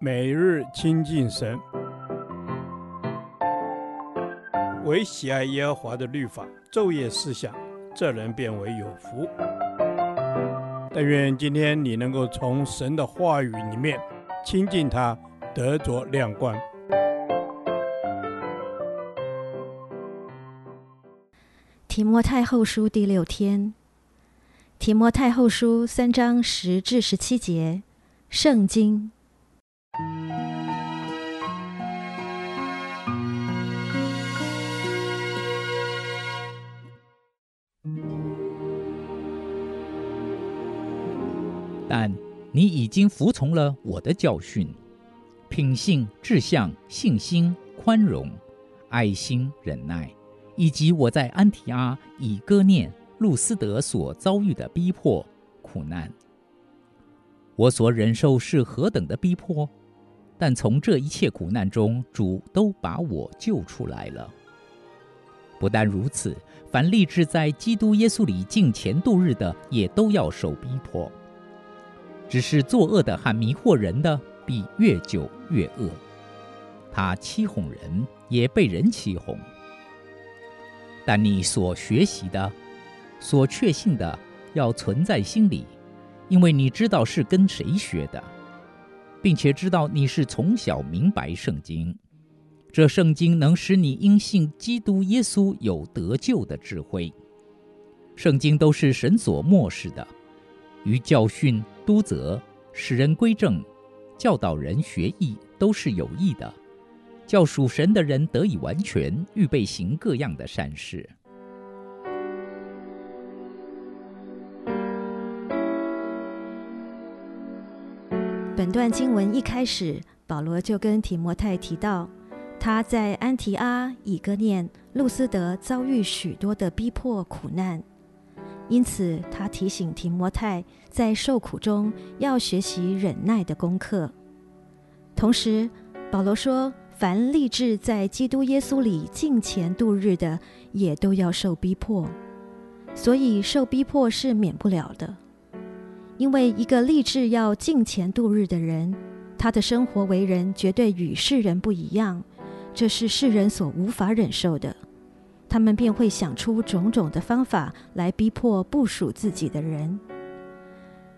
每日亲近神，唯喜爱耶和华的律法，昼夜思想，这人便为有福。但愿今天你能够从神的话语里面亲近他，得着亮光。提摩太后书第六天，提摩太后书三章十至十七节，圣经。但你已经服从了我的教训，品性、志向、信心、宽容、爱心、忍耐，以及我在安提阿、以哥念、路斯德所遭遇的逼迫、苦难。我所忍受是何等的逼迫，但从这一切苦难中，主都把我救出来了。不但如此，凡立志在基督耶稣里敬虔度日的，也都要受逼迫。只是作恶的和迷惑人的，必越久越恶。他欺哄人，也被人欺哄。但你所学习的、所确信的，要存在心里，因为你知道是跟谁学的，并且知道你是从小明白圣经。这圣经能使你因信基督耶稣有得救的智慧。圣经都是神所默示的，于教训。督责、使人归正、教导人学义，都是有益的，叫属神的人得以完全，预备行各样的善事。本段经文一开始，保罗就跟提摩太提到，他在安提阿、以哥念、路斯德遭遇许多的逼迫苦难。因此，他提醒提摩太，在受苦中要学习忍耐的功课。同时，保罗说，凡立志在基督耶稣里敬虔度日的，也都要受逼迫。所以，受逼迫是免不了的。因为一个立志要敬虔度日的人，他的生活为人绝对与世人不一样，这是世人所无法忍受的。他们便会想出种种的方法来逼迫不属自己的人。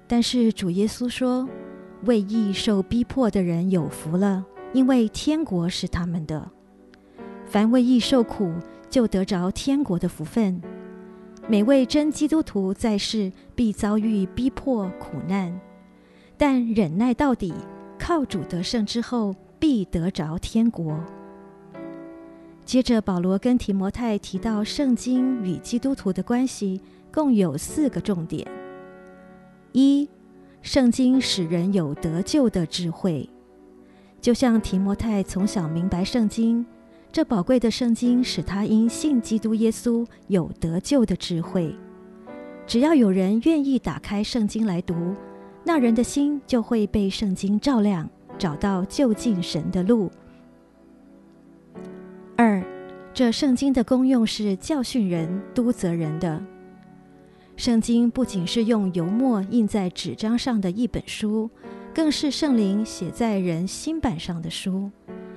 但是主耶稣说：“为义受逼迫的人有福了，因为天国是他们的。凡为义受苦，就得着天国的福分。每位真基督徒在世必遭遇逼迫苦难，但忍耐到底，靠主得胜之后，必得着天国。”接着，保罗跟提摩太提到圣经与基督徒的关系，共有四个重点：一、圣经使人有得救的智慧，就像提摩太从小明白圣经，这宝贵的圣经使他因信基督耶稣有得救的智慧。只要有人愿意打开圣经来读，那人的心就会被圣经照亮，找到就近神的路。二，这圣经的功用是教训人、督责人的。圣经不仅是用油墨印在纸张上的一本书，更是圣灵写在人心版上的书，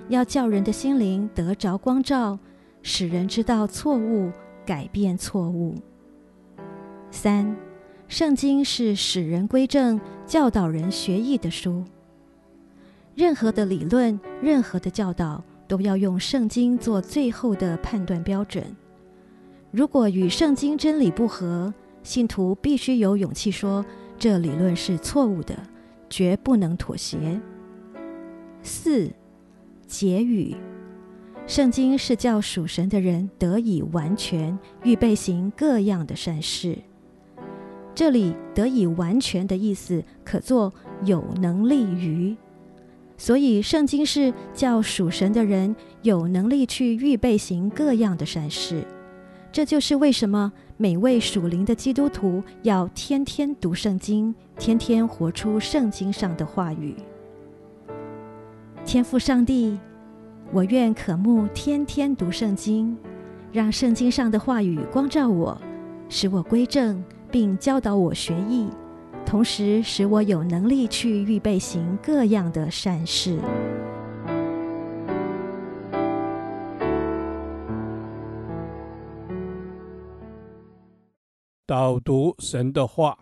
要叫人的心灵得着光照，使人知道错误，改变错误。三，圣经是使人归正、教导人学义的书。任何的理论，任何的教导。都要用圣经做最后的判断标准。如果与圣经真理不合，信徒必须有勇气说这理论是错误的，绝不能妥协。四、结语，圣经是叫属神的人得以完全，预备行各样的善事。这里“得以完全”的意思，可作有能力于。所以，圣经是叫属神的人有能力去预备行各样的善事。这就是为什么每位属灵的基督徒要天天读圣经，天天活出圣经上的话语。天父上帝，我愿渴慕天天读圣经，让圣经上的话语光照我，使我归正，并教导我学艺。同时使我有能力去预备行各样的善事。导读神的话。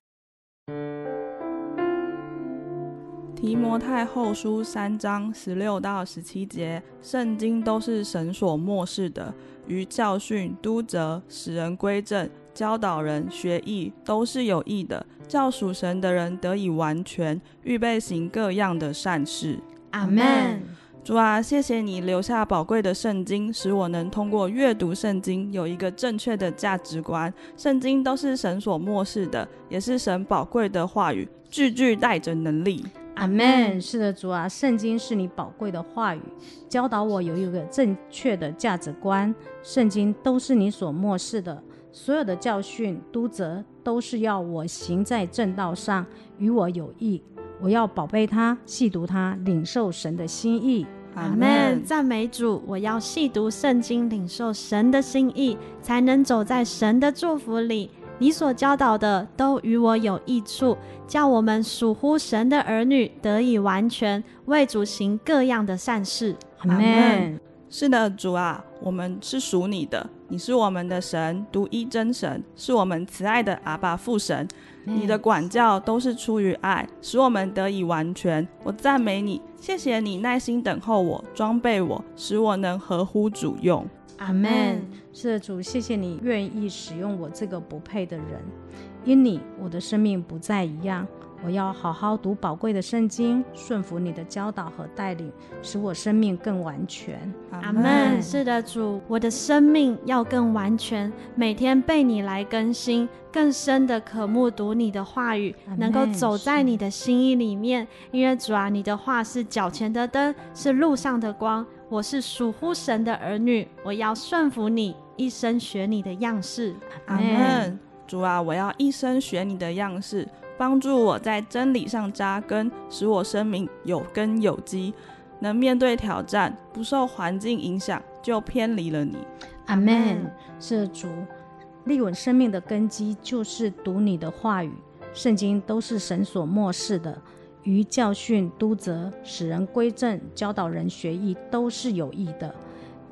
提摩太后书三章十六到十七节，圣经都是神所默示的，于教训、督责、使人归正、教导人学义，都是有益的，叫属神的人得以完全，预备行各样的善事。阿门。主啊，谢谢你留下宝贵的圣经，使我能通过阅读圣经有一个正确的价值观。圣经都是神所默示的，也是神宝贵的话语，句句带着能力。阿门。是的，主啊，圣经是你宝贵的话语，教导我有一个正确的价值观。圣经都是你所漠视的，所有的教训、督责都是要我行在正道上，与我有益。我要宝贝它，细读它，领受神的心意。阿门。赞美主！我要细读圣经，领受神的心意，才能走在神的祝福里。你所教导的都与我有益处，叫我们属乎神的儿女得以完全，为主行各样的善事。阿门。是的，主啊，我们是属你的，你是我们的神，独一真神，是我们慈爱的阿爸父神。你的管教都是出于爱，使我们得以完全。我赞美你，谢谢你耐心等候我，装备我，使我能合乎主用。阿门。是的，主，谢谢你愿意使用我这个不配的人，因你，我的生命不再一样。我要好好读宝贵的圣经，顺服你的教导和带领，使我生命更完全。阿门。是的，主，我的生命要更完全，每天被你来更新，更深的渴慕读你的话语，能够走在你的心意里面。因为主啊，你的话是脚前的灯，是路上的光。我是属乎神的儿女，我要顺服你，一生学你的样式。阿门。主啊，我要一生学你的样式。帮助我在真理上扎根，使我生命有根有基，能面对挑战，不受环境影响，就偏离了你。阿门。是主，立稳生命的根基就是读你的话语。圣经都是神所默示的，于教训、督责、使人归正、教导人学义，都是有益的，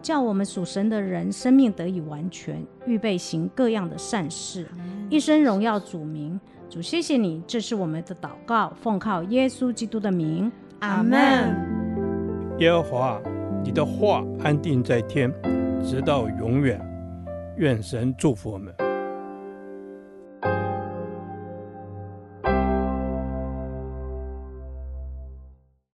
叫我们属神的人生命得以完全，预备行各样的善事，一生荣耀主名。主，谢谢你，这是我们的祷告，奉靠耶稣基督的名，阿门。耶和华，你的话安定在天，直到永远。愿神祝福我们。